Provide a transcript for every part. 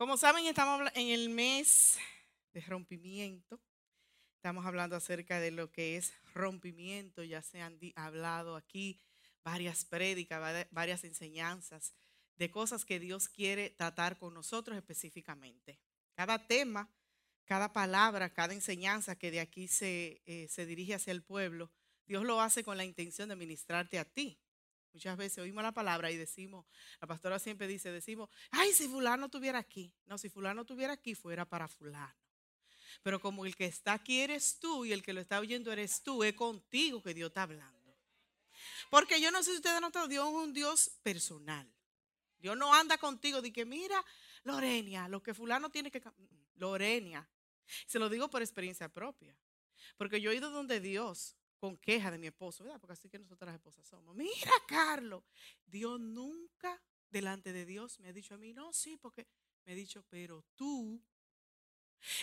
Como saben, estamos en el mes de rompimiento. Estamos hablando acerca de lo que es rompimiento. Ya se han hablado aquí varias prédicas, varias enseñanzas de cosas que Dios quiere tratar con nosotros específicamente. Cada tema, cada palabra, cada enseñanza que de aquí se, eh, se dirige hacia el pueblo, Dios lo hace con la intención de ministrarte a ti. Muchas veces oímos la palabra y decimos, la pastora siempre dice, decimos, ay, si fulano estuviera aquí. No, si fulano estuviera aquí fuera para fulano. Pero como el que está aquí eres tú y el que lo está oyendo eres tú, es contigo que Dios está hablando. Porque yo no sé si ustedes notado, Dios es un Dios personal. Dios no anda contigo de que, mira, Lorenia, lo que fulano tiene que... Lorenia. Se lo digo por experiencia propia. Porque yo he ido donde Dios con queja de mi esposo, ¿verdad? Porque así que nosotras las esposas somos. Mira, Carlos, Dios nunca delante de Dios me ha dicho a mí, no, sí, porque me ha dicho, pero tú.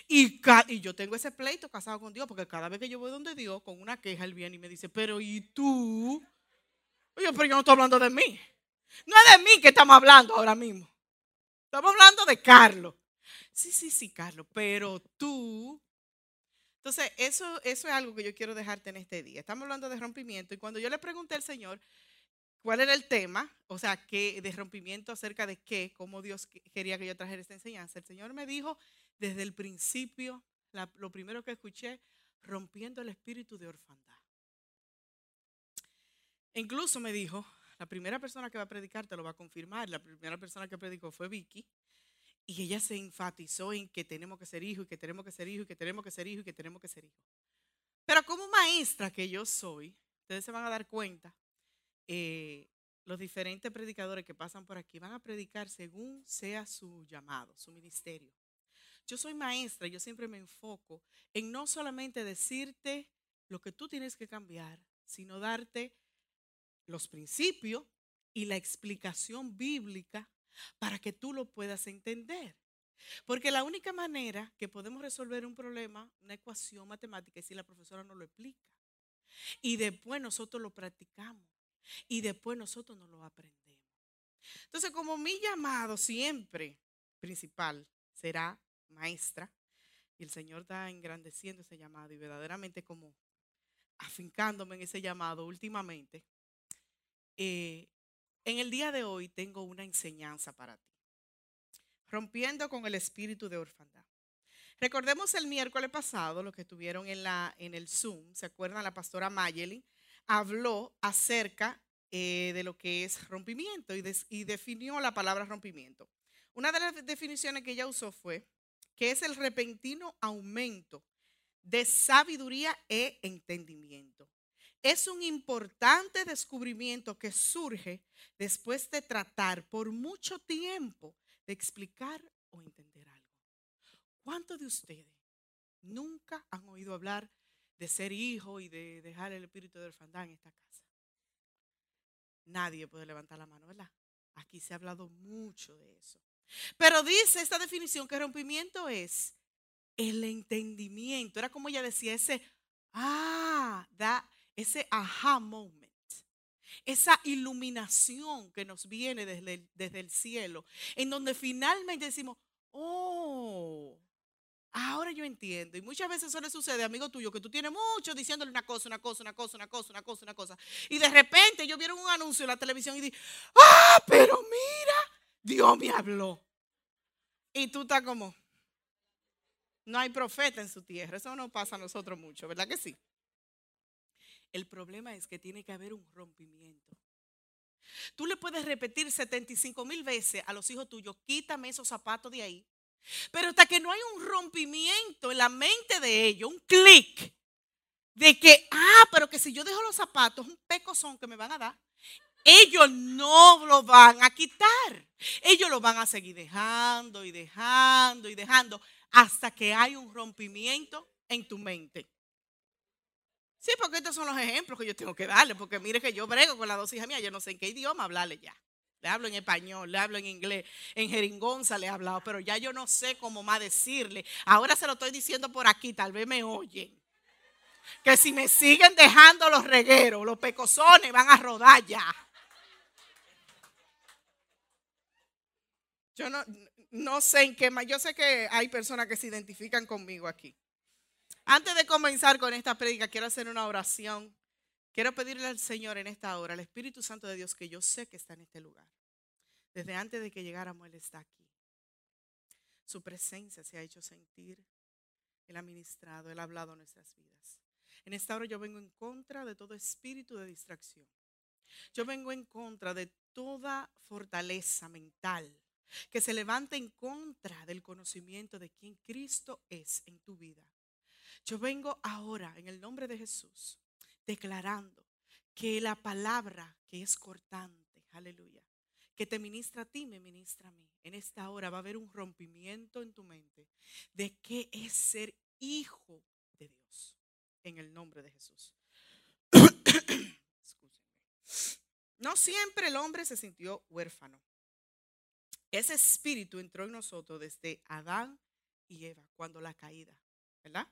Y, y yo tengo ese pleito casado con Dios, porque cada vez que yo voy donde Dios con una queja, él viene y me dice, pero ¿y tú? Oye, pero yo no estoy hablando de mí. No es de mí que estamos hablando ahora mismo. Estamos hablando de Carlos. Sí, sí, sí, Carlos, pero tú entonces, eso, eso es algo que yo quiero dejarte en este día. Estamos hablando de rompimiento y cuando yo le pregunté al Señor cuál era el tema, o sea, qué, de rompimiento acerca de qué, cómo Dios quería que yo trajera esta enseñanza, el Señor me dijo desde el principio, lo primero que escuché, rompiendo el espíritu de orfandad. Incluso me dijo, la primera persona que va a predicar te lo va a confirmar, la primera persona que predicó fue Vicky, y ella se enfatizó en que tenemos que ser hijos y que tenemos que ser hijos y que tenemos que ser hijos y que tenemos que ser hijos. Pero como maestra que yo soy, ustedes se van a dar cuenta, eh, los diferentes predicadores que pasan por aquí van a predicar según sea su llamado, su ministerio. Yo soy maestra, yo siempre me enfoco en no solamente decirte lo que tú tienes que cambiar, sino darte los principios y la explicación bíblica para que tú lo puedas entender. Porque la única manera que podemos resolver un problema, una ecuación matemática, es si la profesora nos lo explica. Y después nosotros lo practicamos. Y después nosotros nos lo aprendemos. Entonces, como mi llamado siempre principal será maestra, y el Señor está engrandeciendo ese llamado y verdaderamente como afincándome en ese llamado últimamente, eh, en el día de hoy tengo una enseñanza para ti. Rompiendo con el espíritu de orfandad. Recordemos el miércoles pasado, lo que estuvieron en, la, en el Zoom, ¿se acuerdan? La pastora Mayeli habló acerca eh, de lo que es rompimiento y definió la palabra rompimiento. Una de las definiciones que ella usó fue que es el repentino aumento de sabiduría e entendimiento es un importante descubrimiento que surge después de tratar por mucho tiempo de explicar o entender algo. ¿Cuántos de ustedes nunca han oído hablar de ser hijo y de dejar el espíritu de orfandad en esta casa? Nadie puede levantar la mano, ¿verdad? Aquí se ha hablado mucho de eso. Pero dice esta definición que rompimiento es el entendimiento. Era como ella decía, ese, ah, da, ese aha moment, esa iluminación que nos viene desde el, desde el cielo, en donde finalmente decimos, oh, ahora yo entiendo. Y muchas veces eso le sucede, amigo tuyo, que tú tienes mucho diciéndole una cosa, una cosa, una cosa, una cosa, una cosa, una cosa. Y de repente ellos vieron un anuncio en la televisión y dicen, ah, pero mira, Dios me habló. Y tú estás como, no hay profeta en su tierra. Eso no pasa a nosotros mucho, ¿verdad que sí? El problema es que tiene que haber un rompimiento. Tú le puedes repetir 75 mil veces a los hijos tuyos, quítame esos zapatos de ahí. Pero hasta que no hay un rompimiento en la mente de ellos, un clic, de que, ah, pero que si yo dejo los zapatos, un pecozón que me van a dar, ellos no lo van a quitar. Ellos lo van a seguir dejando y dejando y dejando hasta que hay un rompimiento en tu mente. Sí, porque estos son los ejemplos que yo tengo que darle, porque mire que yo brego con las dos hijas mías, yo no sé en qué idioma hablarle ya. Le hablo en español, le hablo en inglés, en jeringonza le he hablado, pero ya yo no sé cómo más decirle. Ahora se lo estoy diciendo por aquí, tal vez me oyen. Que si me siguen dejando los regueros, los pecosones van a rodar ya. Yo no, no sé en qué más. Yo sé que hay personas que se identifican conmigo aquí. Antes de comenzar con esta prédica, quiero hacer una oración. Quiero pedirle al Señor en esta hora, al Espíritu Santo de Dios, que yo sé que está en este lugar. Desde antes de que llegáramos, Él está aquí. Su presencia se ha hecho sentir. Él ha ministrado, Él ha hablado nuestras vidas. En esta hora yo vengo en contra de todo espíritu de distracción. Yo vengo en contra de toda fortaleza mental que se levante en contra del conocimiento de quién Cristo es en tu vida. Yo vengo ahora en el nombre de Jesús declarando que la palabra que es cortante, aleluya, que te ministra a ti, me ministra a mí. En esta hora va a haber un rompimiento en tu mente de qué es ser hijo de Dios en el nombre de Jesús. No siempre el hombre se sintió huérfano. Ese espíritu entró en nosotros desde Adán y Eva, cuando la caída, ¿verdad?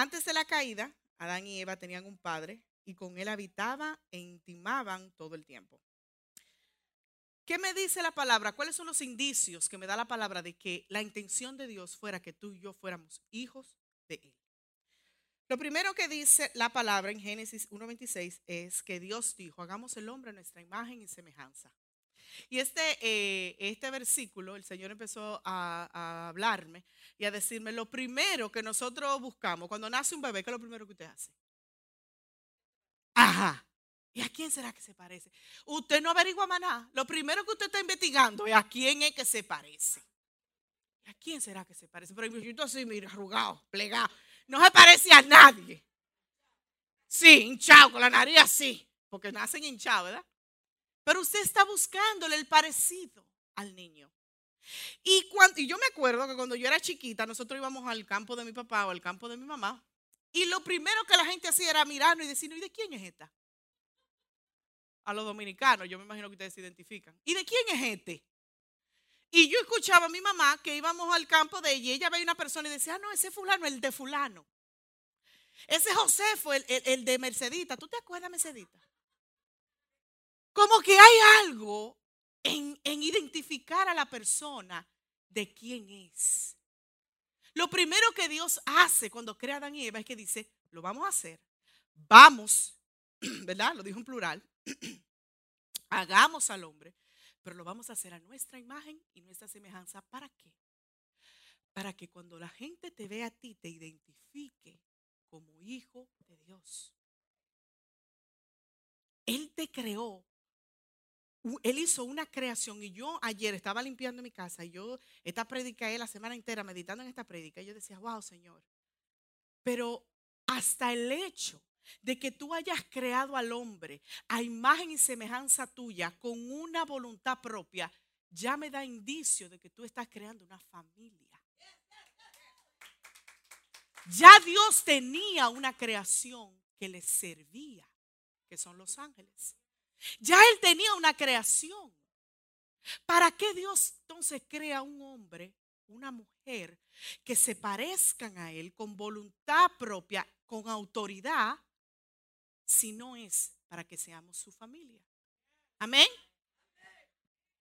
Antes de la caída, Adán y Eva tenían un padre y con él habitaban e intimaban todo el tiempo. ¿Qué me dice la palabra? ¿Cuáles son los indicios que me da la palabra de que la intención de Dios fuera que tú y yo fuéramos hijos de Él? Lo primero que dice la palabra en Génesis 1.26 es que Dios dijo, hagamos el hombre a nuestra imagen y semejanza. Y este, eh, este versículo, el Señor empezó a, a, hablarme y a decirme, lo primero que nosotros buscamos, cuando nace un bebé, ¿qué es lo primero que usted hace? Ajá. ¿Y a quién será que se parece? Usted no averigua más nada. Lo primero que usted está investigando es a quién es que se parece. ¿A quién será que se parece? Pero yo así, mira, arrugado, plegado. No se parece a nadie. Sí, hinchado, con la nariz así. Porque nacen hinchados, ¿verdad? Pero usted está buscándole el parecido al niño. Y, cuando, y yo me acuerdo que cuando yo era chiquita, nosotros íbamos al campo de mi papá o al campo de mi mamá. Y lo primero que la gente hacía era mirarnos y decir, ¿y de quién es esta? A los dominicanos, yo me imagino que ustedes se identifican. ¿Y de quién es este? Y yo escuchaba a mi mamá que íbamos al campo de ella y ella veía una persona y decía, ah, no, ese fulano, el de fulano. Ese José fue el, el de Mercedita. ¿Tú te acuerdas, Mercedita? Como que hay algo en, en identificar a la persona de quién es. Lo primero que Dios hace cuando crea a Adán y Eva es que dice, lo vamos a hacer. Vamos, ¿verdad? Lo dijo en plural. Hagamos al hombre pero lo vamos a hacer a nuestra imagen y nuestra semejanza. ¿Para qué? Para que cuando la gente te vea a ti, te identifique como hijo de Dios. Él te creó. Él hizo una creación y yo ayer estaba limpiando mi casa y yo esta predica la semana entera meditando en esta predica y yo decía, wow, Señor. Pero hasta el hecho de que tú hayas creado al hombre a imagen y semejanza tuya con una voluntad propia, ya me da indicio de que tú estás creando una familia. Ya Dios tenía una creación que le servía, que son los ángeles. Ya Él tenía una creación. ¿Para qué Dios entonces crea un hombre, una mujer, que se parezcan a Él con voluntad propia, con autoridad, si no es para que seamos su familia. Amén.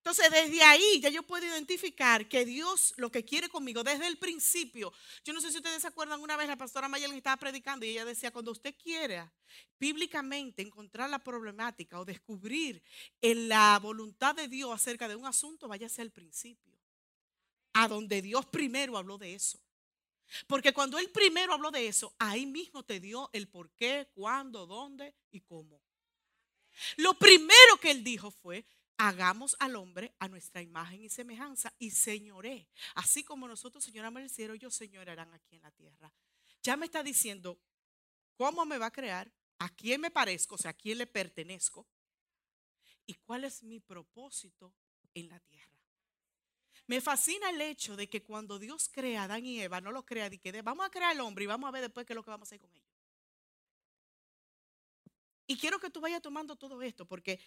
Entonces, desde ahí ya yo puedo identificar que Dios lo que quiere conmigo desde el principio. Yo no sé si ustedes se acuerdan, una vez la pastora Mayelen estaba predicando y ella decía, cuando usted quiera bíblicamente encontrar la problemática o descubrir en la voluntad de Dios acerca de un asunto, váyase al principio. A donde Dios primero habló de eso. Porque cuando él primero habló de eso, ahí mismo te dio el por qué, cuándo, dónde y cómo. Lo primero que él dijo fue, hagamos al hombre a nuestra imagen y semejanza y señoré. Así como nosotros señoramos el cielo, ellos señorarán aquí en la tierra. Ya me está diciendo cómo me va a crear, a quién me parezco, o sea, a quién le pertenezco y cuál es mi propósito en la tierra. Me fascina el hecho de que cuando Dios crea a Adán y Eva, no lo crea de que vamos a crear al hombre y vamos a ver después qué es lo que vamos a hacer con ellos. Y quiero que tú vayas tomando todo esto porque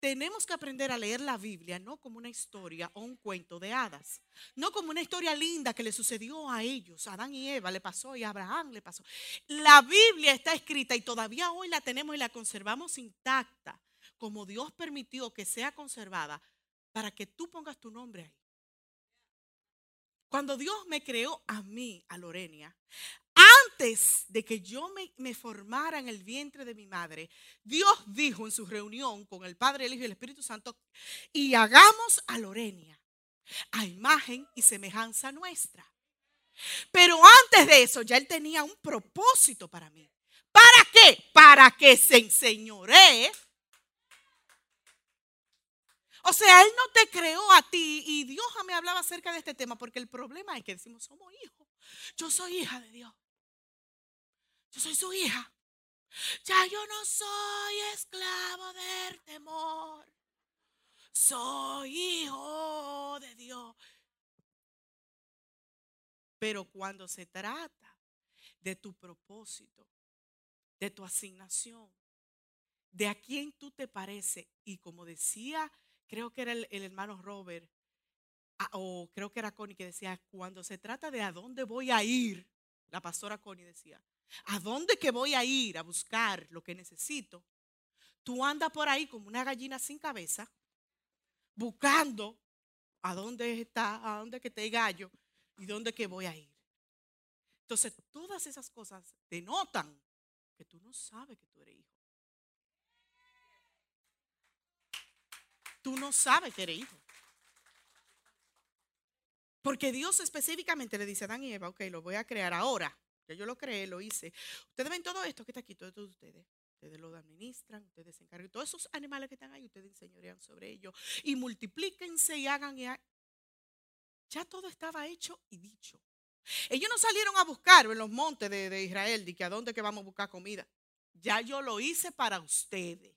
tenemos que aprender a leer la Biblia no como una historia o un cuento de hadas, no como una historia linda que le sucedió a ellos, a Adán y Eva le pasó y a Abraham le pasó. La Biblia está escrita y todavía hoy la tenemos y la conservamos intacta, como Dios permitió que sea conservada, para que tú pongas tu nombre ahí. Cuando Dios me creó a mí, a Lorenia, antes de que yo me, formara en el vientre de mi madre, Dios dijo en su reunión con el Padre, el Hijo y el Espíritu Santo, y hagamos a Lorenia a imagen y semejanza nuestra. Pero antes de eso ya él tenía un propósito para mí. ¿Para qué? Para que se enseñoree. O sea, Él no te creó a ti y Dios me hablaba acerca de este tema porque el problema es que decimos, somos hijos. Yo soy hija de Dios. Yo soy su hija. Ya yo no soy esclavo del temor. Soy hijo de Dios. Pero cuando se trata de tu propósito, de tu asignación, de a quién tú te pareces, y como decía, creo que era el, hermano Robert, o creo que era Connie que decía, cuando se trata de a dónde voy a ir, la pastora Connie decía, a dónde que voy a ir a buscar lo que necesito, tú andas por ahí como una gallina sin cabeza, buscando a dónde está, a dónde que te gallo y dónde que voy a ir. Entonces, todas esas cosas denotan que tú no sabes que tú eres hijo. Tú no sabes que eres hijo. Porque Dios específicamente le dice a Adán y Eva, ok, lo voy a crear ahora. Ya yo lo creé, lo hice. Ustedes ven todo esto que está aquí, todo esto de ustedes. Ustedes lo administran, ustedes se encargan. Todos esos animales que están ahí, ustedes enseñarían sobre ellos. Y multiplíquense y hagan. Y Ya todo estaba hecho y dicho. Ellos no salieron a buscar en los montes de, Israel, de que a dónde que vamos a buscar comida. Ya yo lo hice para ustedes.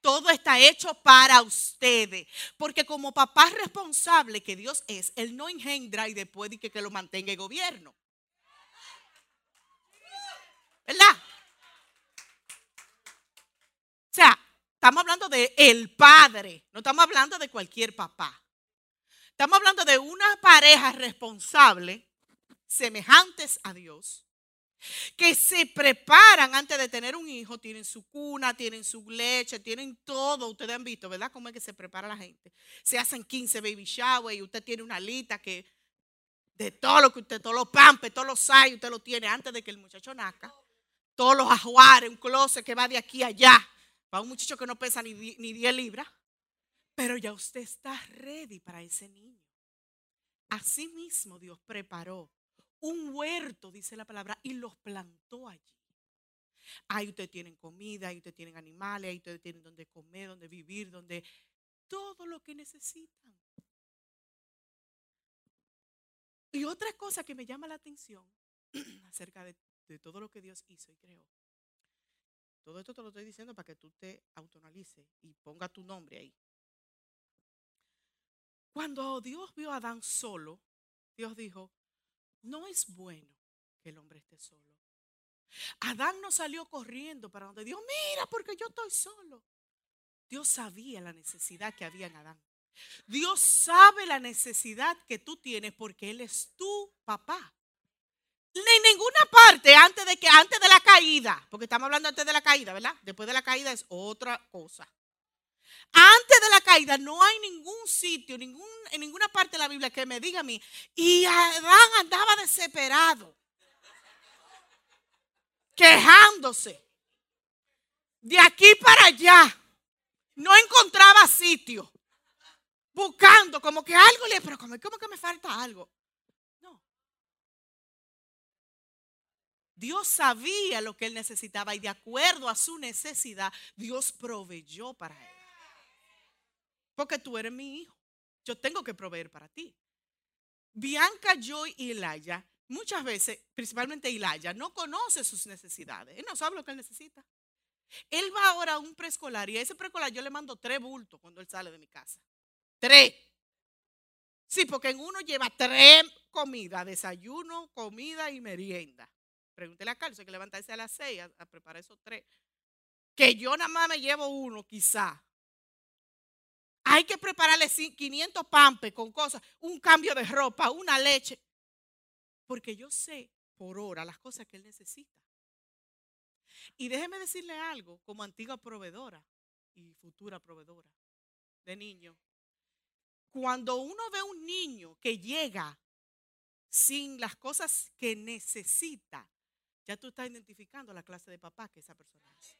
Todo está hecho para ustedes. Porque como papá responsable que Dios es, Él no engendra y después de que, que lo mantenga el gobierno. ¿Verdad? O sea, estamos hablando de el padre, no estamos hablando de cualquier papá. Estamos hablando de una pareja responsable, semejantes a Dios, que se preparan antes de tener un hijo, tienen su cuna, tienen su leche, tienen todo. Ustedes han visto, ¿verdad? Cómo es que se prepara la gente. Se hacen 15 baby shower y usted tiene una lista que de todo lo que usted, todos los pampes, todos los say, usted lo tiene antes de que el muchacho nazca. Todos los ajuares, un closet que va de aquí a allá para un muchacho que no pesa ni, ni 10 libras, pero ya usted está ready para ese niño. Así mismo Dios preparó un huerto, dice la palabra, y los plantó allí. Ahí ustedes tienen comida, ahí ustedes tienen animales, ahí ustedes tienen donde comer, donde vivir, donde todo lo que necesitan. Y otra cosa que me llama la atención acerca de, de todo lo que Dios hizo y creó todo esto te lo estoy diciendo para que tú te autonalices y ponga tu nombre ahí. Cuando Dios vio a Adán solo, Dios dijo, no es bueno que el hombre esté solo. Adán no salió corriendo para donde Dios, mira, porque yo estoy solo. Dios sabía la necesidad que había en Adán. Dios sabe la necesidad que tú tienes porque Él es tu papá en ninguna parte antes de que antes de la caída, porque estamos hablando antes de la caída, ¿verdad? Después de la caída es otra cosa. Antes de la caída no hay ningún sitio, ningún, en ninguna parte de la Biblia que me diga a mí, y Adán andaba desesperado, quejándose, de aquí para allá, no encontraba sitio, buscando como que algo le, pero como, como que me falta algo. Dios sabía lo que él necesitaba y de acuerdo a su necesidad, Dios proveyó para él. Porque tú eres mi hijo. Yo tengo que proveer para ti. Bianca, Joy y Elaya, muchas veces, principalmente Elaya, no conoce sus necesidades. Él no sabe lo que él necesita. Él va ahora a un preescolar y a ese preescolar yo le mando tres bultos cuando él sale de mi casa. Tres. Sí, porque en uno lleva tres comidas, desayuno, comida y merienda. Pregúntele a Carlos, hay que levantarse a las seis a, preparar esos tres. Que yo nada más me llevo uno, quizá. Hay que prepararle 500 pampes con cosas, un cambio de ropa, una leche. Porque yo sé por hora las cosas que él necesita. Y déjeme decirle algo, como antigua proveedora y futura proveedora de niños. Cuando uno ve un niño que llega sin las cosas que necesita, ya tú estás identificando la clase de papá que esa persona es.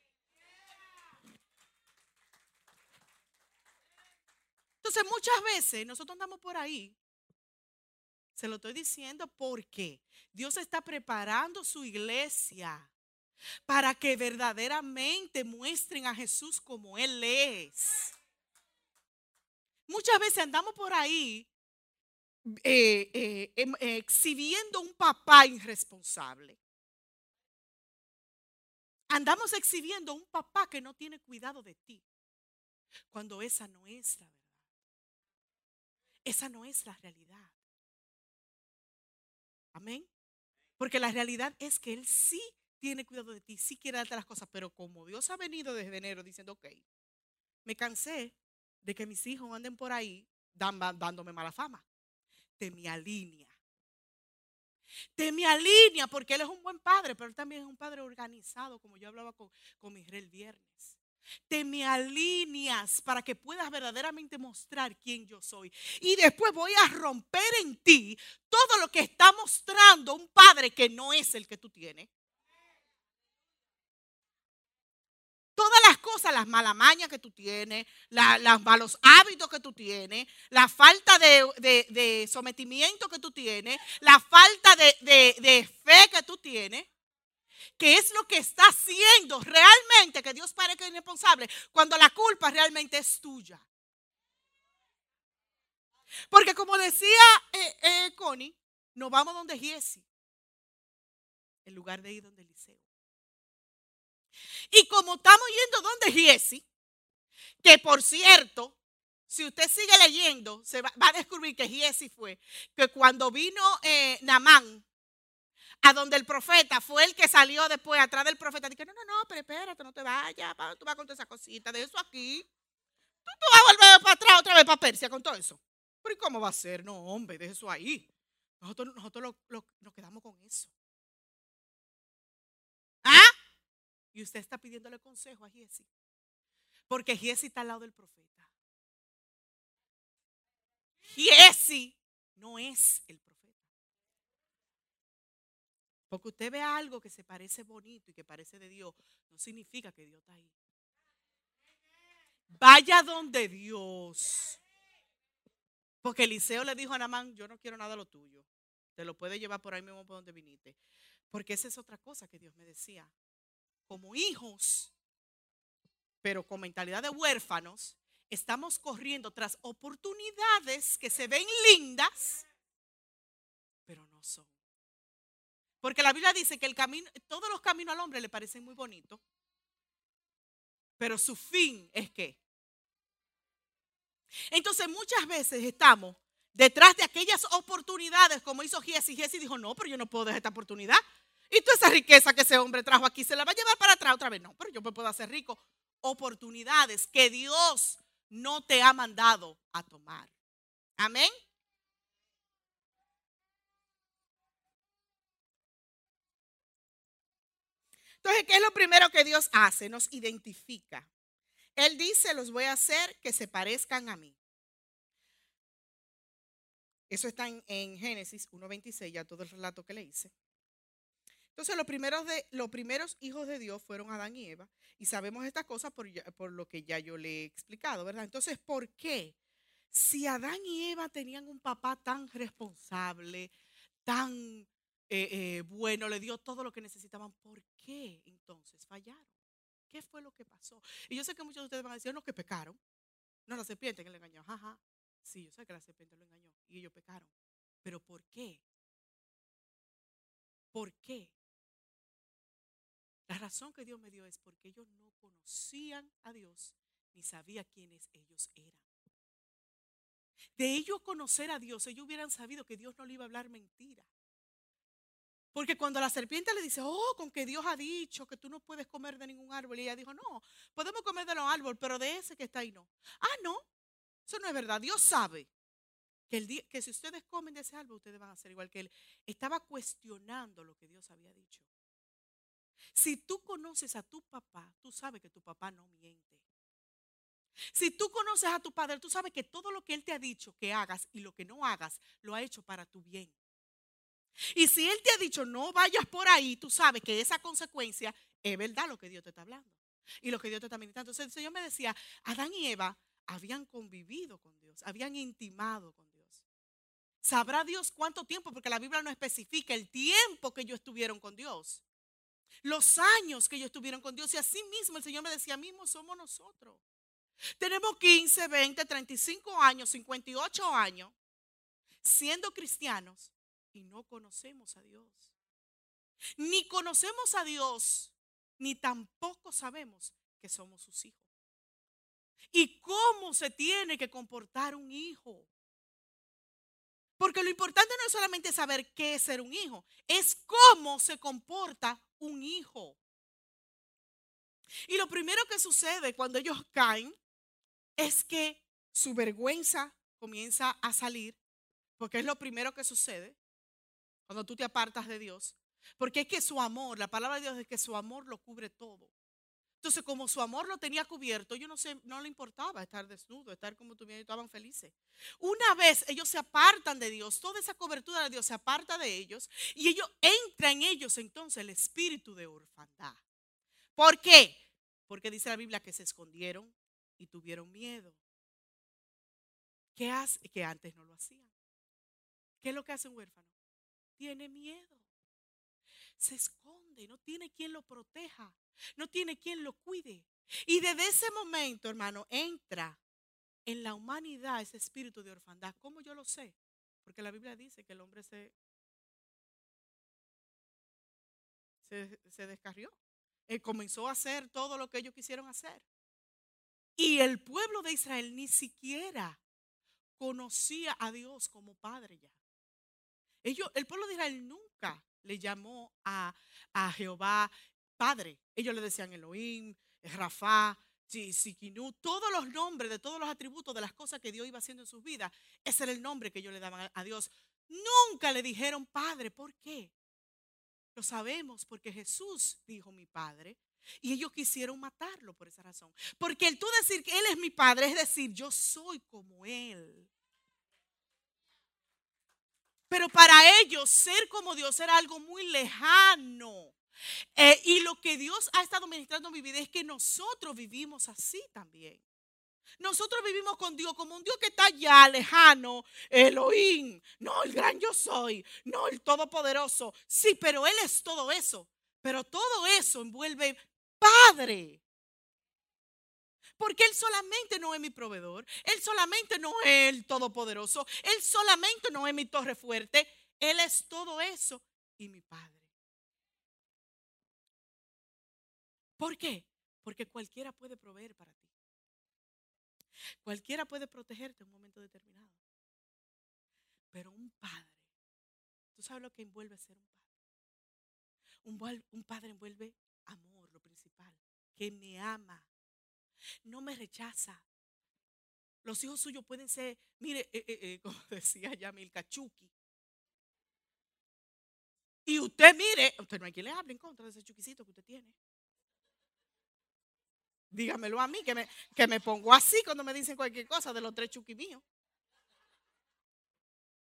Entonces muchas veces nosotros andamos por ahí, se lo estoy diciendo porque Dios está preparando su iglesia para que verdaderamente muestren a Jesús como Él es. Muchas veces andamos por ahí eh, eh, em, exhibiendo un papá irresponsable. Andamos exhibiendo un papá que no tiene cuidado de ti, cuando esa no es la verdad. Esa no es la realidad. Amén. Porque la realidad es que Él sí tiene cuidado de ti, sí quiere darte las cosas, pero como Dios ha venido desde enero diciendo, ok, me cansé de que mis hijos anden por ahí dándome mala fama. Te me alinea. Te me alinea porque Él es un buen padre, pero Él también es un padre organizado, como yo hablaba con, con el viernes te me alineas para que puedas verdaderamente mostrar quién yo soy. Y después voy a romper en ti todo lo que está mostrando un padre que no es el que tú tienes. Todas las cosas, las malamañas que tú tienes, los malos hábitos que tú tienes, la falta de, sometimiento que tú tienes, la falta de fe que tú tienes, ¿Qué es lo que está haciendo realmente que Dios parezca irresponsable cuando la culpa realmente es tuya. Porque como decía eh, eh, Connie, nos vamos donde Giesi, en lugar de ir donde Eliseo. Y como estamos yendo donde Giesi, que por cierto, si usted sigue leyendo, se va, a descubrir que Giesi fue, que cuando vino eh, Namán a donde el profeta fue el que salió después atrás del profeta. Dije, no, no, no, pero espérate, no te vayas, tú vas con toda esa cosita, de eso aquí. Tú, tú vas a volver para atrás otra vez para Persia con todo eso. Pero ¿y cómo va a ser? No, hombre, de eso ahí. Nosotros, nosotros nos quedamos con eso. ¿Ah? Y usted está pidiéndole consejo a Giesi. Porque Giesi está al lado del profeta. Giesi no es el profeta. Porque usted ve algo que se parece bonito y que parece de Dios, no significa que Dios está ahí. Vaya donde Dios. Porque Eliseo le dijo a Namán, yo no quiero nada de lo tuyo. Te lo puedes llevar por ahí mismo por donde viniste. Porque esa es otra cosa que Dios me decía. Como hijos, pero con mentalidad de huérfanos, estamos corriendo tras oportunidades que se ven lindas, pero no son. Porque la Biblia dice que el camino, todos los caminos al hombre le parecen muy bonitos, pero su fin es que. Entonces muchas veces estamos detrás de aquellas oportunidades, como hizo Jesse. Jesse dijo, no, pero yo no puedo dejar esta oportunidad. Y toda esa riqueza que ese hombre trajo aquí se la va a llevar para atrás otra vez. No, pero yo me puedo hacer rico. Oportunidades que Dios no te ha mandado a tomar. Amén. Entonces, ¿qué es lo primero que Dios hace? Nos identifica. Él dice, los voy a hacer que se parezcan a mí. Eso está en, Génesis 1.26, ya todo el relato que le hice. Entonces, los primeros, hijos de Dios fueron Adán y Eva. Y sabemos esta cosa por, por lo que ya yo le he explicado, ¿verdad? Entonces, ¿por qué? Si Adán y Eva tenían un papá tan responsable, tan eh, eh, bueno, le dio todo lo que necesitaban. ¿Por qué entonces fallaron? ¿Qué fue lo que pasó? Y yo sé que muchos de ustedes van a decir, no, que pecaron. No, la serpiente que le engañó. Ajá. Sí, yo sé que la serpiente lo engañó y ellos pecaron. Pero ¿por qué? ¿Por qué? La razón que Dios me dio es porque ellos no conocían a Dios ni sabían quiénes ellos eran. De ellos conocer a Dios, ellos hubieran sabido que Dios no le iba a hablar mentira. Porque cuando la serpiente le dice, oh, con que Dios ha dicho que tú no puedes comer de ningún árbol, y ella dijo, no, podemos comer de los árboles, pero de ese que está ahí no. Ah, no, eso no es verdad. Dios sabe que, el que si ustedes comen de ese árbol, ustedes van a ser igual que él. Estaba cuestionando lo que Dios había dicho. Si tú conoces a tu papá, tú sabes que tu papá no miente. Si tú conoces a tu padre, tú sabes que todo lo que él te ha dicho que hagas y lo que no hagas, lo ha hecho para tu bien. Y si Él te ha dicho, no vayas por ahí, tú sabes que esa consecuencia es verdad lo que Dios te está hablando. Y lo que Dios te está ministrando. Entonces el Señor me decía, Adán y Eva habían convivido con Dios, habían intimado con Dios. Sabrá Dios cuánto tiempo, porque la Biblia no especifica el tiempo que ellos estuvieron con Dios. Los años que ellos estuvieron con Dios. Y así mismo el Señor me decía, mismo somos nosotros. Tenemos 15, 20, 35 años, 58 años siendo cristianos y no conocemos a Dios. Ni conocemos a Dios, ni tampoco sabemos que somos sus hijos. ¿Y cómo se tiene que comportar un hijo? Porque lo importante no es solamente saber qué es ser un hijo, es cómo se comporta un hijo. Y lo primero que sucede cuando ellos caen es que su vergüenza comienza a salir, porque es lo primero que sucede cuando tú te apartas de Dios. Porque es que su amor, la palabra de Dios es que su amor lo cubre todo. Entonces, como su amor lo tenía cubierto, yo no sé, no le importaba estar desnudo, estar como tuvieron, estaban felices. Una vez ellos se apartan de Dios, toda esa cobertura de Dios se aparta de ellos y ellos entra en ellos entonces el espíritu de orfandad. ¿Por qué? Porque dice la Biblia que se escondieron y tuvieron miedo. ¿Qué hace? Que antes no lo hacían. ¿Qué es lo que hace un huérfano? Tiene miedo. Se esconde, no tiene quien lo proteja, no tiene quien lo cuide. Y desde ese momento, hermano, entra en la humanidad ese espíritu de orfandad. ¿Cómo yo lo sé? Porque la Biblia dice que el hombre se, se, descarrió. Comenzó a hacer todo lo que ellos quisieron hacer. Y el pueblo de Israel ni siquiera conocía a Dios como Padre ya. El pueblo de Israel nunca le llamó a, a Jehová Padre. Ellos le decían Elohim, Rafa, Siquinú, todos los nombres de todos los atributos de las cosas que Dios iba haciendo en sus vidas. Ese era el nombre que ellos le daban a Dios. Nunca le dijeron Padre. ¿Por qué? Lo sabemos porque Jesús dijo mi Padre y ellos quisieron matarlo por esa razón. Porque el tú decir que Él es mi Padre es decir, yo soy como Él. Pero para ellos ser como Dios era algo muy lejano. Eh, y lo que Dios ha estado ministrando en mi vida es que nosotros vivimos así también. Nosotros vivimos con Dios como un Dios que está allá lejano, Elohim, no el gran yo soy, no el todopoderoso. Sí, pero Él es todo eso. Pero todo eso envuelve Padre. Porque Él solamente no es mi proveedor, Él solamente no es el todopoderoso, Él solamente no es mi torre fuerte, Él es todo eso y mi Padre. ¿Por qué? Porque cualquiera puede proveer para ti. Cualquiera puede protegerte en un momento determinado. Pero un padre, ¿tú sabes lo que envuelve ser un padre? Un, un padre envuelve amor, lo principal, que me ama, no me rechaza. Los hijos suyos pueden ser, mire, eh, eh, eh, como decía Yamil Cachuqui. Y usted mire, usted no hay quien le hable en contra de ese chuquicito que usted tiene. Dígamelo a mí, que me, que me pongo así cuando me dicen cualquier cosa de los tres chuquis míos.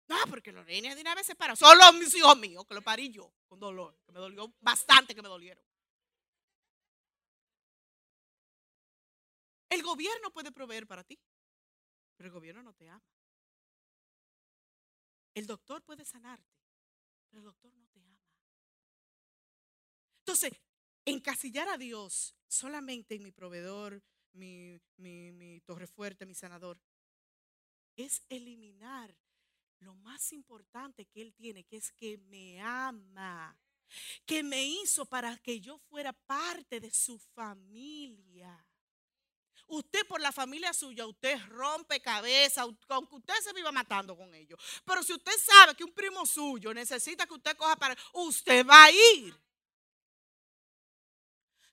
No, porque los nenes de una vez se paran. Solo mis hijos míos, que lo parí yo con dolor, que me dolió bastante que me dolieron. El gobierno puede proveer para ti, pero el gobierno no te ama. El doctor puede sanarte, pero el doctor no te ama. Entonces, encasillar a Dios solamente en mi proveedor, mi, mi torre fuerte, mi sanador, es eliminar lo más importante que Él tiene, que es que me ama, que me hizo para que yo fuera parte de su familia. Usted por la familia suya, usted rompe cabeza, aunque usted se viva matando con ellos. Pero si usted sabe que un primo suyo necesita que usted coja para, usted va a ir.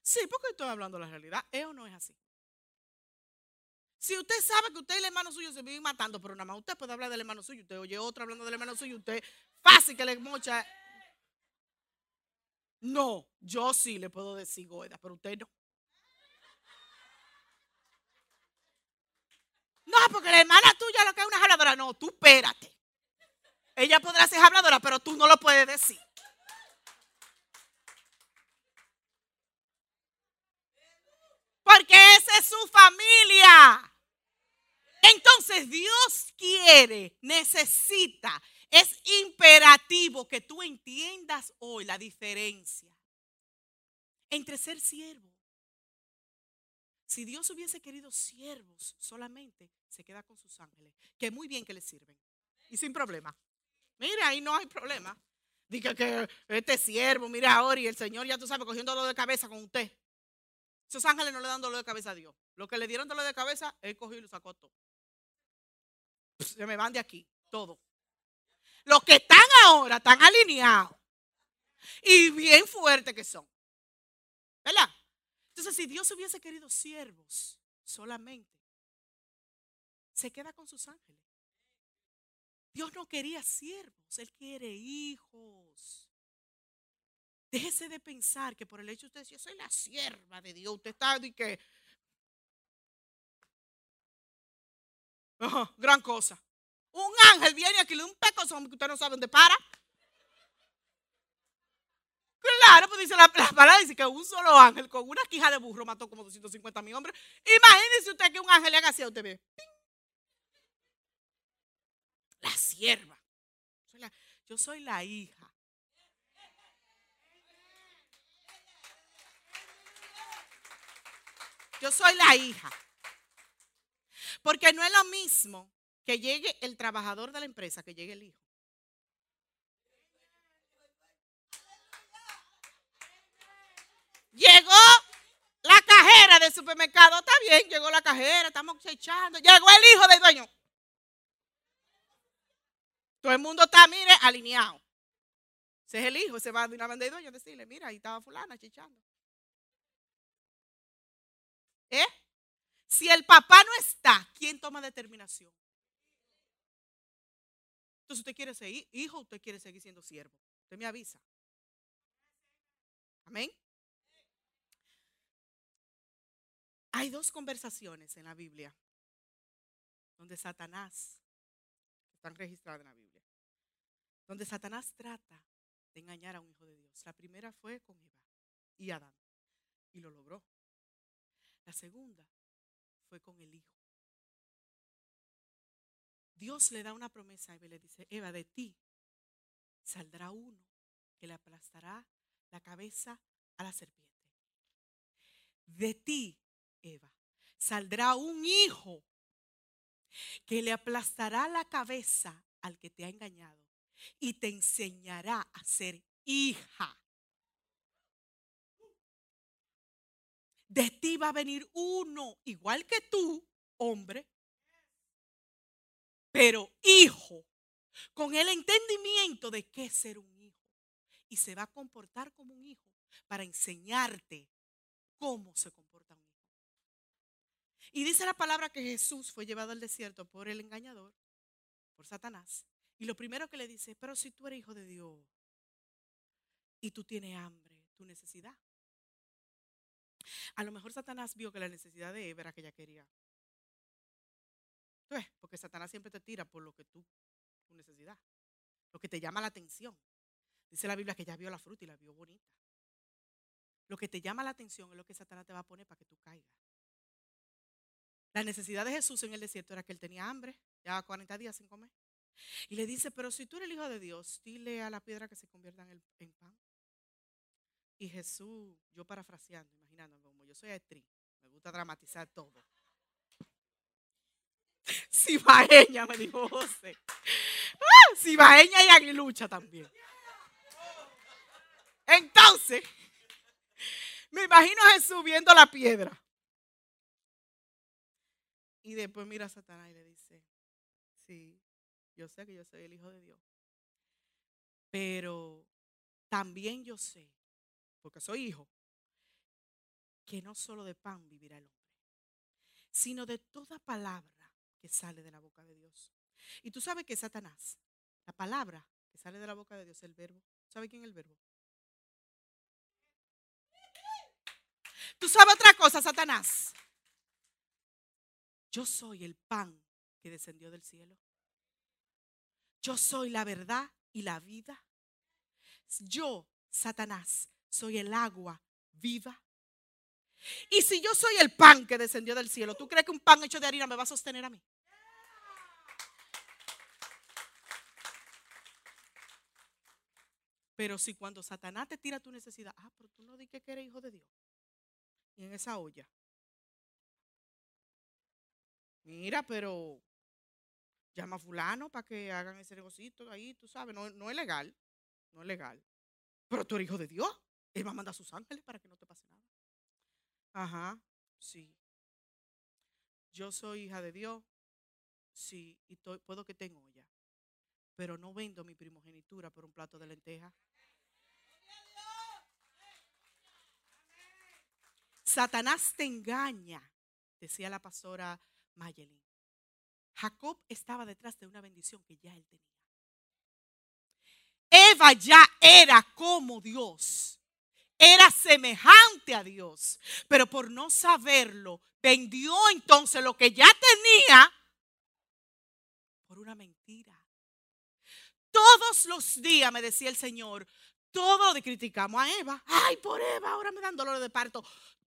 Sí, porque estoy hablando de la realidad. ¿Es o no es así? Si usted sabe que usted y el hermano suyo se viven matando, pero nada más usted puede hablar del hermano suyo, usted oye otro hablando del hermano suyo, usted fácil que le mocha. No, yo sí le puedo decir goida, pero usted no. No, porque la hermana tuya lo que es una habladora. No, tú espérate. Ella podrá ser habladora, pero tú no lo puedes puede decir. Porque esa es su familia. Entonces Dios quiere, necesita, es imperativo que tú entiendas hoy la diferencia entre ser siervo. Si Dios hubiese querido siervos solamente, se queda con sus ángeles, que muy bien que le sirven y sin problema. Mira, ahí no hay problema. Diga que este siervo, mira ahora y el Señor ya tú sabes cogiendo dolor de cabeza con usted. Esos ángeles no le dan dolor de cabeza a Dios. Lo que le dieron dolor de cabeza, él cogió y lo sacó todo. Se me van de aquí, todo. Los que están ahora están alineados y bien fuertes que son. ¿Verdad? Entonces, si Dios hubiese querido siervos solamente, se queda con sus ángeles. Dios no quería siervos, Él quiere hijos. Déjese de pensar que por el hecho de usted, yo soy la sierva de Dios, usted está y que... gran cosa. Un ángel viene aquí, le da un pecozón que usted no sabe dónde para. Claro, pues dice la, palabra, dice que un solo ángel con una quija de burro mató como 250 mil hombres. Imagínese usted que un ángel le haga así a usted. Ve. La sierva. yo soy la hija. Yo soy la hija. Porque no es lo mismo que llegue el trabajador de la empresa que llegue el hijo. Llegó la cajera del supermercado. Está bien, llegó la cajera, estamos echando. Llegó el hijo del dueño. Todo el mundo está, mire, alineado. Ese es el hijo, se va de una vez del dueño decirle, mira, ahí estaba fulana chichando. ¿Eh? Si el papá no está, ¿quién toma determinación? Entonces usted quiere ser hijo, usted quiere seguir siendo siervo. Usted me avisa. Amén. Hay dos conversaciones en la Biblia donde Satanás, están registradas en la Biblia, donde Satanás trata de engañar a un hijo de Dios. La primera fue con Eva y Adán, y lo logró. La segunda fue con el hijo. Dios le da una promesa a Eva y le dice, Eva, de ti saldrá uno que le aplastará la cabeza a la serpiente. De ti Eva, saldrá un hijo que le aplastará la cabeza al que te ha engañado y te enseñará a ser hija. De ti va a venir uno, igual que tú, hombre, pero hijo, con el entendimiento de qué ser un hijo. Y se va a comportar como un hijo para enseñarte cómo se comporta y dice la palabra que Jesús fue llevado al desierto por el engañador, por Satanás. Y lo primero que le dice, pero si tú eres hijo de Dios y tú tienes hambre, tu necesidad. A lo mejor Satanás vio que la necesidad de Eva era que ella quería. Porque Satanás siempre te tira por lo que tú, tu necesidad, lo que te llama la atención. Dice la Biblia que ella vio la fruta y la vio bonita. Lo que te llama la atención es lo que Satanás te va a poner para que tú caigas. La necesidad de Jesús en el desierto era que él tenía hambre, ya 40 días sin comer. Y le dice, pero si tú eres el Hijo de Dios, dile a la piedra que se convierta en, en pan. Y Jesús, yo parafraseando, imaginándome como yo soy actriz, me gusta dramatizar todo. Cibaeña, me dijo José. ¡Ah! Cibaeña y aguilucha también. Entonces, me imagino a Jesús viendo la piedra. Y después mira a Satanás y le dice, sí, yo sé que yo soy el Hijo de Dios. Pero también yo sé, porque soy hijo, que no solo de pan vivirá el hombre, sino de toda palabra que sale de la boca de Dios. Y tú sabes que Satanás, la palabra que sale de la boca de Dios el verbo. ¿Sabe quién es el verbo? ¿Tú sabes otra cosa, Satanás? Yo soy el pan que descendió del cielo. Yo soy la verdad y la vida. yo, Satanás, soy el agua viva. Y si yo soy el pan que descendió del cielo, ¿tú crees que un pan hecho de harina me va a sostener a mí? Pero si cuando Satanás te tira tu necesidad, ah, pero tú no dices que eres hijo de Dios. Y en esa olla. Mira, pero llama a fulano para que hagan ese negocito ahí, tú sabes, no, no es legal, no es legal. Pero tú eres hijo de Dios. Él va a mandar a sus ángeles para que no te pase nada. Ajá, sí. Yo soy hija de Dios, sí, y puedo que tenga olla, pero no vendo mi primogenitura por un plato de lenteja. Satanás te engaña, decía la pastora Mayelin. Jacob estaba detrás de una bendición que ya él tenía. Eva ya era como Dios. Era semejante a Dios. Pero por no saberlo, vendió entonces lo que ya tenía por una mentira. Todos los días, me decía el Señor, todo lo criticamos a Eva. Ay, por Eva, ahora me dan dolor de parto.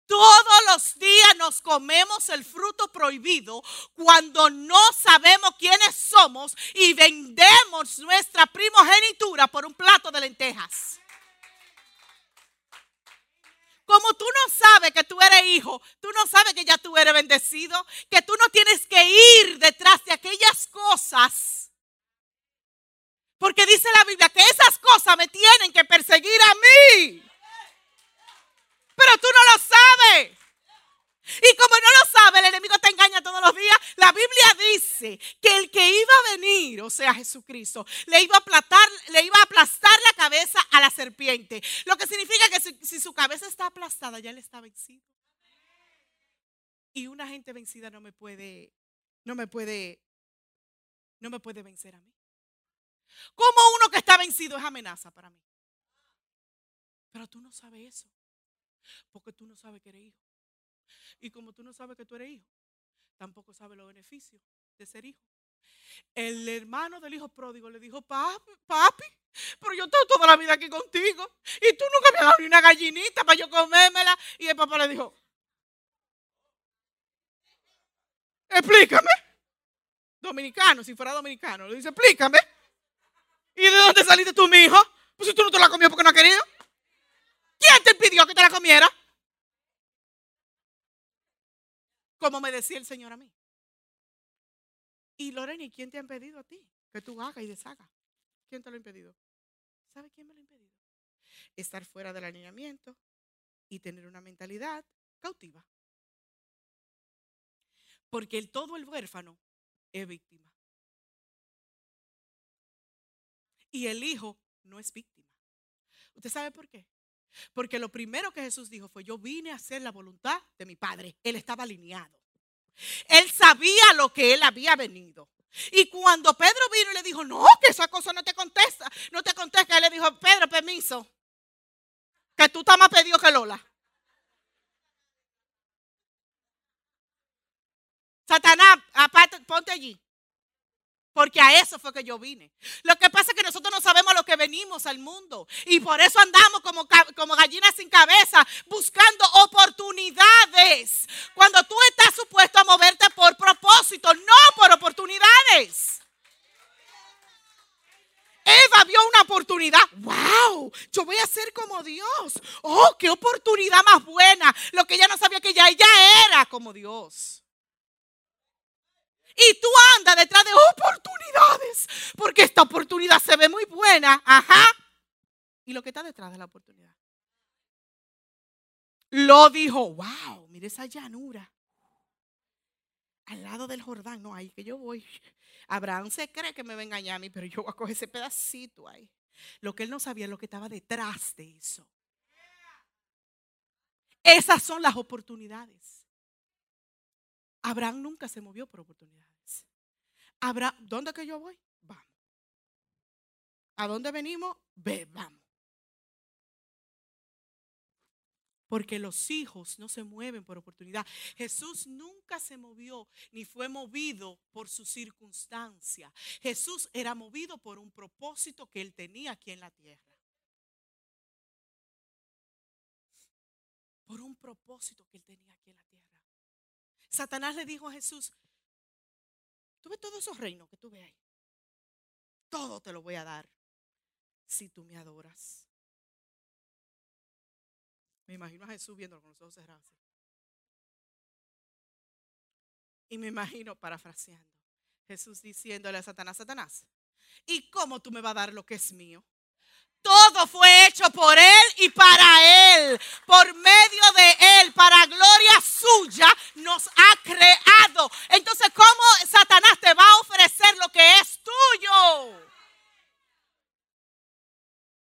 Todos los días nos comemos el fruto prohibido cuando no sabemos quiénes somos y vendemos nuestra primogenitura por un plato de lentejas. Como tú no sabes que tú eres hijo, tú no sabes que ya tú eres bendecido, que tú no tienes que ir detrás de aquellas cosas. Porque dice la Biblia que esas cosas me tienen que perseguir a mí. Pero tú no lo sabes. Y como no lo sabe, el enemigo te engaña todos los días. La Biblia dice que el que iba a venir, o sea, Jesucristo, le iba a aplastar, le iba a aplastar la cabeza a la serpiente. Lo que significa que si, si su cabeza está aplastada, ya él está vencido. Y una gente vencida no me puede, no me puede, no me puede vencer a mí. Como uno que está vencido es amenaza para mí. Pero tú no sabes eso. Porque tú no sabes que eres hijo. Y como tú no sabes que tú eres hijo, tampoco sabes los beneficios de ser hijo. El hermano del hijo pródigo le dijo, papi, papi, pero yo estoy toda la vida aquí contigo y tú nunca me has dado ni una gallinita para yo comérmela. Y el papá le dijo, explícame. Dominicano, si fuera dominicano, le dice, explícame. ¿Y de dónde saliste tú, mi hijo? Pues si tú no te la comió porque no has querido. ¿Quién te pidió que te la comiera? Como me decía el Señor a mí. Y Lorena, quién te ha impedido a ti que tú hagas y deshagas? ¿Quién te lo ha impedido? ¿Sabe quién me lo ha impedido? Estar fuera del alineamiento y tener una mentalidad cautiva. Porque el todo el huérfano es víctima. Y el hijo no es víctima. ¿Usted sabe por qué? Porque lo primero que Jesús dijo fue, yo vine a hacer la voluntad de mi Padre. Él estaba alineado. Él sabía lo que él había venido. Y cuando Pedro vino y le dijo, no, que esa cosa no te contesta, no te contesta, él le dijo, Pedro, permiso, que tú estás más pedido que Lola. Satanás, aparte, ponte allí. Porque a eso fue que yo vine. Lo que pasa es que nosotros no sabemos a lo que venimos al mundo. Y por eso andamos como, como gallinas sin cabeza, buscando oportunidades. Cuando tú estás supuesto a moverte por propósito, no por oportunidades. Eva vio una oportunidad. ¡Wow! Yo voy a ser como Dios. ¡Oh, qué oportunidad más buena! Lo que ella no sabía que ya ella era como Dios. Y tú andas detrás de oportunidades, porque esta oportunidad se ve muy buena. Ajá. Y lo que está detrás de la oportunidad. Lo dijo, wow, mire esa llanura. Al lado del Jordán, no, ahí que yo voy. Abraham se cree que me va a engañar a mí, pero yo voy a coger ese pedacito ahí. Lo que él no sabía es lo que estaba detrás de eso. Esas son las oportunidades. Abraham nunca se movió por oportunidades. Abraham, ¿dónde que yo voy? Vamos. ¿A dónde venimos? Ve, vamos. Porque los hijos no se mueven por oportunidad. Jesús nunca se movió ni fue movido por su circunstancia. Jesús era movido por un propósito que él tenía aquí en la tierra. Por un propósito que él tenía aquí en la tierra. Satanás le dijo a Jesús, tú ves todos esos reinos que tú ves ahí. Todo te lo voy a dar si tú me adoras. Me imagino a Jesús viéndolo con los ojos cerrados. Y me imagino parafraseando. Jesús diciéndole a Satanás, Satanás, ¿y cómo tú me vas a dar lo que es mío? Todo fue hecho por Él y para Él, por medio de Él, para gloria suya, nos ha creado. Entonces, ¿cómo Satanás te va a ofrecer lo que es tuyo?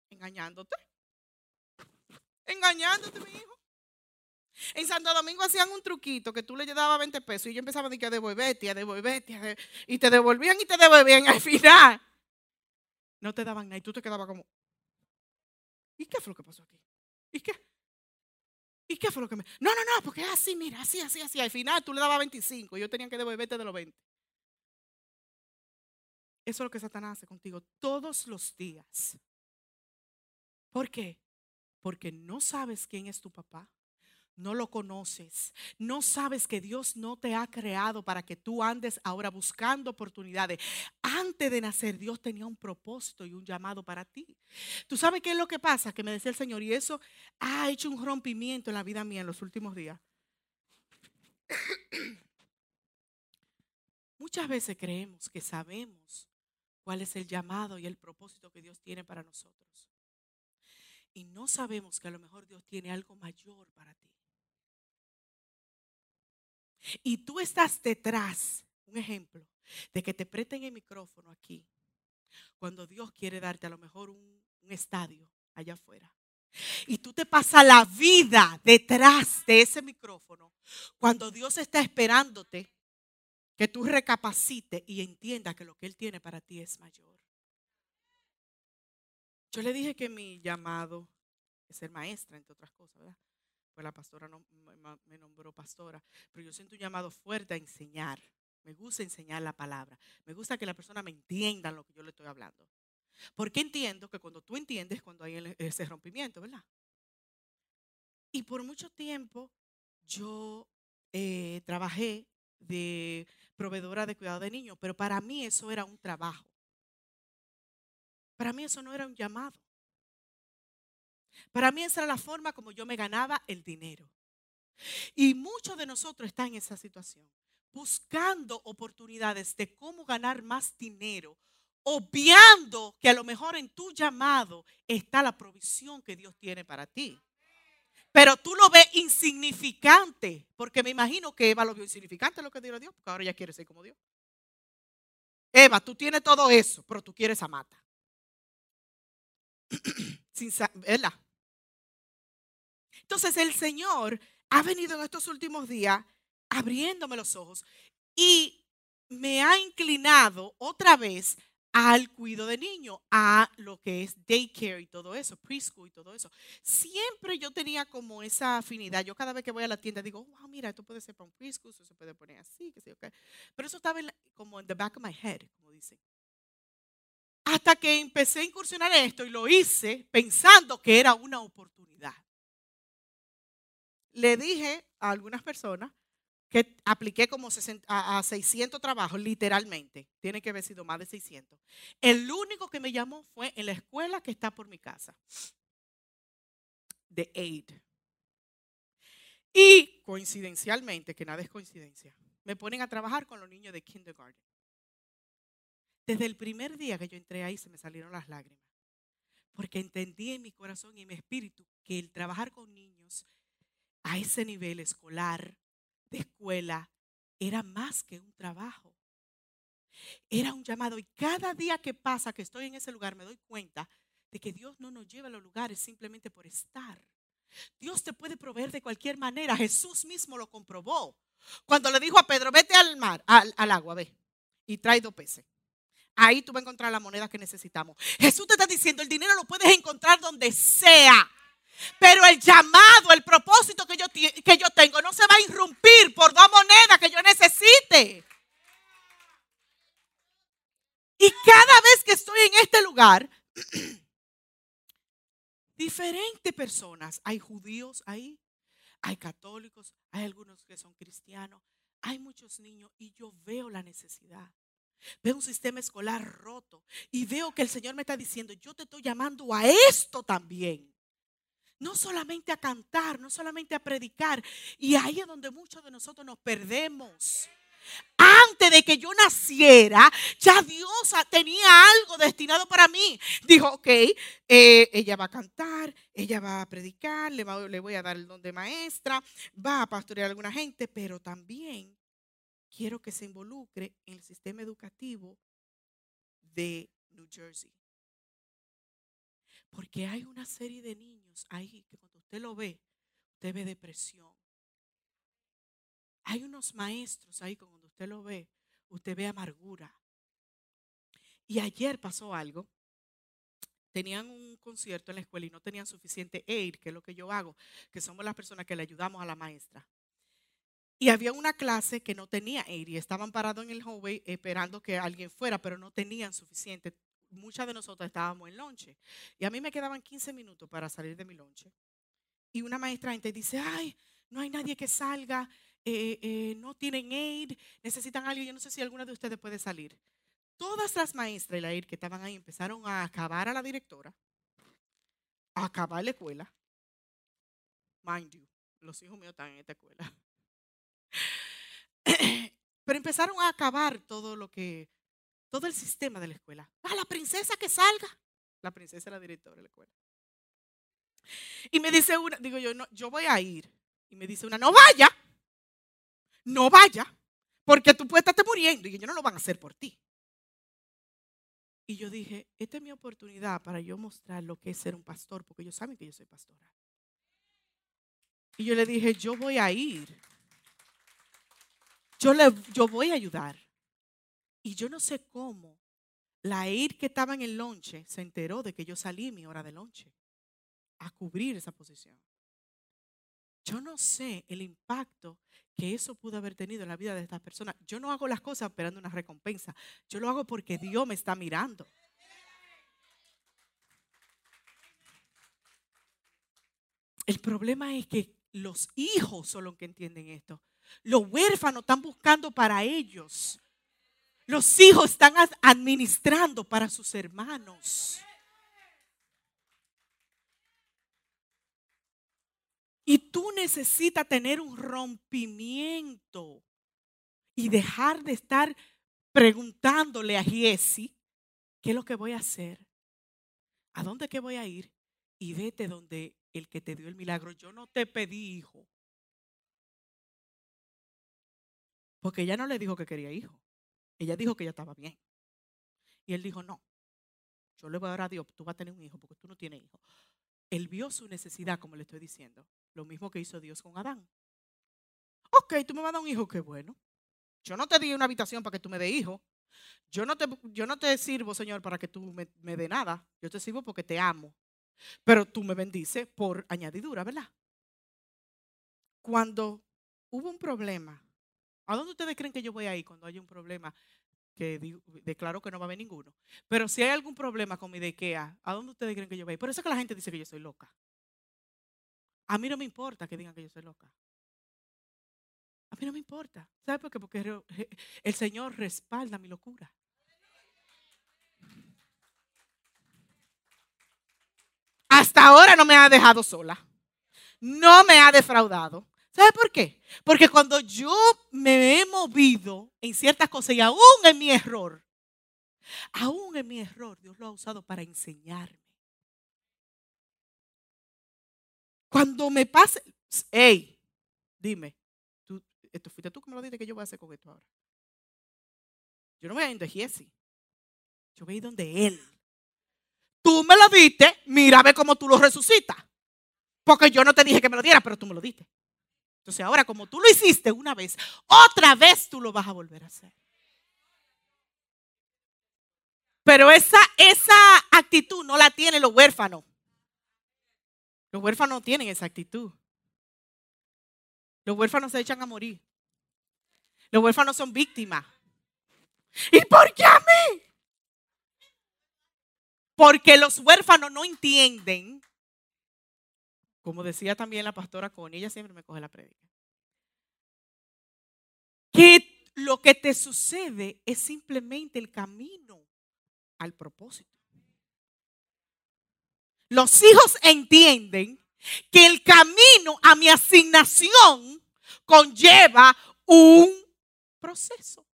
Engañándote. Engañándote, mi hijo. En Santo Domingo hacían un truquito que tú le dabas 20 pesos y yo empezaba a decir a devolverte, a devolverte, y te devolvían y te devolvían. Al final, no te daban nada y tú te quedabas como, ¿y qué fue lo que pasó aquí? ¿Y qué? ¿Y qué fue lo que me.? No, no, no, porque así, mira, así, así, así. Al final tú le dabas 25 y yo tenía que devolverte de los 20. Eso es lo que Satanás hace contigo todos los días. ¿Por qué? Porque no sabes quién es tu papá no lo conoces, no sabes que Dios no te ha creado para que tú andes ahora buscando oportunidades. Antes de nacer, Dios tenía un propósito y un llamado para ti. ¿Tú sabes qué es lo que pasa? Que me decía el Señor, y eso ha hecho un rompimiento en la vida mía en los últimos días. Muchas veces creemos que sabemos cuál es el llamado y el propósito que Dios tiene para nosotros. Y no sabemos que a lo mejor Dios tiene algo mayor para ti. Y tú estás detrás, un ejemplo, de que te presten el micrófono aquí, cuando Dios quiere darte a lo mejor un, estadio allá afuera. Y tú te pasas la vida detrás de ese micrófono, cuando Dios está esperándote que tú recapacites y entiendas que lo que Él tiene para ti es mayor. Yo le dije que mi llamado es ser maestra, entre otras cosas, ¿verdad? Pues la pastora no, me nombró pastora, pero yo siento un llamado fuerte a enseñar. Me gusta enseñar la palabra. Me gusta que la persona me entienda lo que yo le estoy hablando. Porque entiendo que cuando tú entiendes, cuando hay ese rompimiento, ¿verdad? Y por mucho tiempo yo eh, trabajé de proveedora de cuidado de niños, pero para mí eso era un trabajo. Para mí eso no era un llamado. Para mí esa era la forma como yo me ganaba el dinero. Y muchos de nosotros están en esa situación, buscando oportunidades de cómo ganar más dinero, obviando que a lo mejor en tu llamado está la provisión que Dios tiene para ti. Pero tú lo ves insignificante, porque me imagino que Eva lo vio insignificante lo que dio Dios, porque ahora ella quiere ser como Dios. Eva, tú tienes todo eso, pero tú quieres a Mata. Sin, ¿Verdad? Entonces el Señor ha venido en estos últimos días abriéndome los ojos y me ha inclinado otra vez al cuidado de niños, a lo que es daycare y todo eso, preschool y todo eso. Siempre yo tenía como esa afinidad. Yo cada vez que voy a la tienda digo, wow, mira, esto puede ser para un preschool, eso se puede poner así, que sé okay. Pero eso estaba como en the back of my head, como dicen. Hasta que empecé a incursionar en esto y lo hice pensando que era una oportunidad le dije a algunas personas que apliqué como a, 600 trabajos, literalmente. Tiene que haber sido más de 600. El único que me llamó fue en la escuela que está por mi casa, de AID. Y coincidencialmente, que nada es coincidencia, me ponen a trabajar con los niños de kindergarten. Desde el primer día que yo entré ahí se me salieron las lágrimas, porque entendí en mi corazón y en mi espíritu que el trabajar con niños a ese nivel escolar, de escuela, era más que un trabajo. Era un llamado. Y cada día que pasa que estoy en ese lugar me doy cuenta de que Dios no nos lleva a los lugares simplemente por estar. Dios te puede proveer de cualquier manera. Jesús mismo lo comprobó. Cuando le dijo a Pedro, vete al mar, al, agua, ve, y trae dos peces. Ahí tú vas a encontrar la moneda que necesitamos. Jesús te está diciendo, el dinero lo puedes encontrar donde sea. Pero el llamado, el propósito que yo, que yo tengo no se va a irrumpir por dos monedas que yo necesite. Y cada vez que estoy en este lugar, diferentes personas, hay judíos ahí, hay católicos, hay algunos que son cristianos, hay muchos niños y yo veo la necesidad. Veo un sistema escolar roto y veo que el Señor me está diciendo, yo te estoy llamando a esto también. No solamente a cantar, no solamente a predicar. Y ahí es donde muchos de nosotros nos perdemos. Antes de que yo naciera, ya Dios tenía algo destinado para mí. Dijo, ok, eh, ella va a cantar, ella va a predicar, le, le voy a dar el don de maestra, va a pastorear a alguna gente, pero también quiero que se involucre en el sistema educativo de New Jersey. Porque hay una serie de niños ahí que cuando usted lo ve, usted ve depresión. Hay unos maestros ahí que cuando usted lo ve, usted ve amargura. Y ayer pasó algo. Tenían un concierto en la escuela y no tenían suficiente aid, que es lo que yo hago, que somos las personas que le ayudamos a la maestra. Y había una clase que no tenía aid y estaban parados en el hallway esperando que alguien fuera, pero no tenían suficiente muchas de nosotros estábamos en lonche. Y a mí me quedaban 15 minutos para salir de mi lonche. Y una maestra gente dice, ay, no hay nadie que salga, eh, eh, no tienen aid, necesitan algo. Yo no sé si alguna de ustedes puede salir. Todas las maestras y la aid que estaban ahí empezaron a acabar a la directora, a acabar la escuela. Mind you, los hijos míos están en esta escuela. Pero empezaron a acabar todo lo que todo el sistema de la escuela. A la princesa que salga. La princesa es la directora de la escuela. Y me dice una, digo yo, no, yo voy a ir. Y me dice una, no vaya. No vaya. Porque tú puedes estarte muriendo y ellos no lo van a hacer por ti. Y yo dije, esta es mi oportunidad para yo mostrar lo que es ser un pastor, porque ellos saben que yo soy pastora. Y yo le dije, yo voy a ir. Yo, le, yo voy a ayudar. Y yo no sé cómo la ir que estaba en el lonche se enteró de que yo salí mi hora de lonche a cubrir esa posición. Yo no sé el impacto que eso pudo haber tenido en la vida de estas personas. Yo no hago las cosas esperando una recompensa. Yo lo hago porque Dios me está mirando. El problema es que los hijos son los que entienden esto. Los huérfanos están buscando para ellos los hijos están administrando para sus hermanos. Y tú necesitas tener un rompimiento y dejar de estar preguntándole a Giesi, ¿qué es lo que voy a hacer? ¿A dónde voy a ir? Y vete donde el que te dio el milagro. Yo no te pedí hijo. Porque ella no le dijo que quería hijo. Ella dijo que ella estaba bien. Y él dijo, no, yo le voy a dar a Dios, tú vas a tener un hijo porque tú no tienes hijo. Él vio su necesidad, como le estoy diciendo. Lo mismo que hizo Dios con Adán. Ok, tú me vas a dar un hijo, qué bueno. Yo no te di una habitación para que tú me des hijo. Yo no te, yo no te sirvo, Señor, para que tú me, me dé nada. Yo te sirvo porque te amo. Pero tú me bendices por añadidura, ¿verdad? Cuando hubo un problema ¿A dónde ustedes creen que yo voy a ir cuando haya un problema? Que declaro que no va a haber ninguno. Pero si hay algún problema con mi de IKEA, ¿a dónde ustedes creen que yo voy a ir? Por eso es que la gente dice que yo soy loca. A mí no me importa que digan que yo soy loca. A mí no me importa. ¿Sabe por qué? Porque el Señor respalda mi locura. Hasta ahora no me ha dejado sola. No me ha defraudado. ¿Sabe por qué? Porque cuando yo me he movido en ciertas cosas y aún en mi error, aún en mi error, Dios lo ha usado para enseñarme. Cuando me pase, hey, dime, esto fuiste tú que me lo dijiste que yo voy a hacer con esto ahora. Yo no voy a ir donde Jesse. Yo voy a ir donde él. Tú me lo diste, mira a ver cómo tú lo resucitas. Porque yo no te dije que me lo diera, pero tú me lo diste. Entonces ahora como tú lo hiciste una vez, otra vez tú lo vas a volver a hacer. Pero esa, esa actitud no la tienen los huérfanos. Los huérfanos no tienen esa actitud. Los huérfanos se echan a morir. Los huérfanos son víctimas. ¿Y por qué a mí? Porque los huérfanos no entienden como decía también la pastora Connie, ella siempre me coge la prédica. Que lo que te sucede es simplemente el camino al propósito. Los hijos entienden que el camino a mi asignación conlleva un proceso.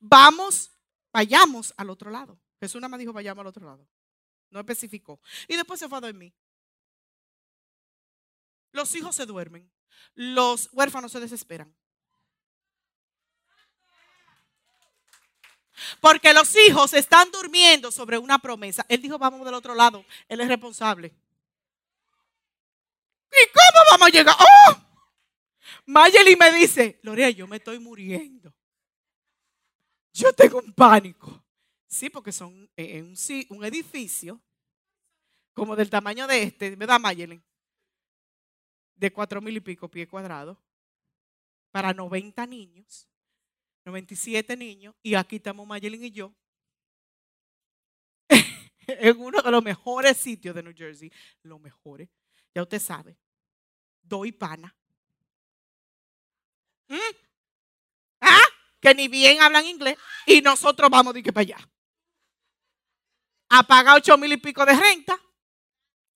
Vamos, vayamos al otro lado. Jesús nada más dijo, vayamos al otro lado. No especificó. Y después se fue a dormir. Los hijos se duermen. Los huérfanos se desesperan. Porque los hijos están durmiendo sobre una promesa. Él dijo, vamos del otro lado. Él es responsable. ¿Y cómo vamos a llegar? ¡Oh! Mayeli me dice, Lorea, yo me estoy muriendo. Yo tengo un pánico. Sí, porque son en un, un edificio como del tamaño de este, ¿verdad, Mayeli? De cuatro mil y pico pies cuadrados para 90 niños, 97 niños, y aquí estamos Mayelin y yo en uno de los mejores sitios de New Jersey, los mejores, ya usted sabe, doy pana. ¿Mm? ¿Ah? Que ni bien hablan inglés y nosotros vamos de que para allá. A pagar ocho mil y pico de renta,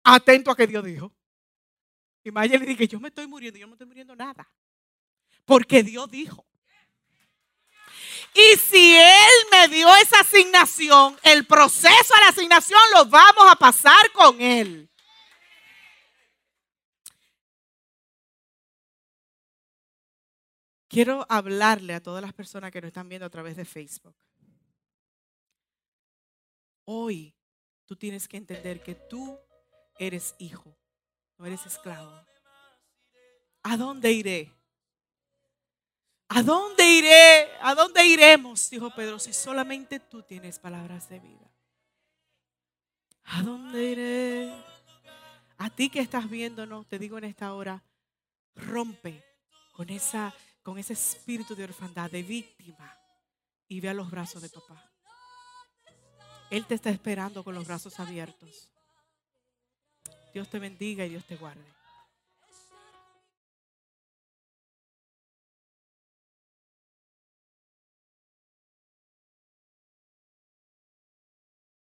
atento a que Dios dijo. Y Maya le dije, yo me estoy muriendo, yo no estoy muriendo nada. Porque Dios dijo. Y si Él me dio esa asignación, el proceso de la asignación lo vamos a pasar con Él. Quiero hablarle a todas las personas que nos están viendo a través de Facebook. Hoy tú tienes que entender que tú eres hijo, no eres esclavo. ¿A dónde iré? ¿A dónde iré? ¿A dónde iremos? Dijo Pedro, si solamente tú tienes palabras de vida. ¿A dónde iré? A ti que estás viéndonos, te digo en esta hora, rompe con esa con ese espíritu de orfandad, de víctima, y ve a los brazos de papá. Él te está esperando con los brazos abiertos. Dios te bendiga y Dios te guarde.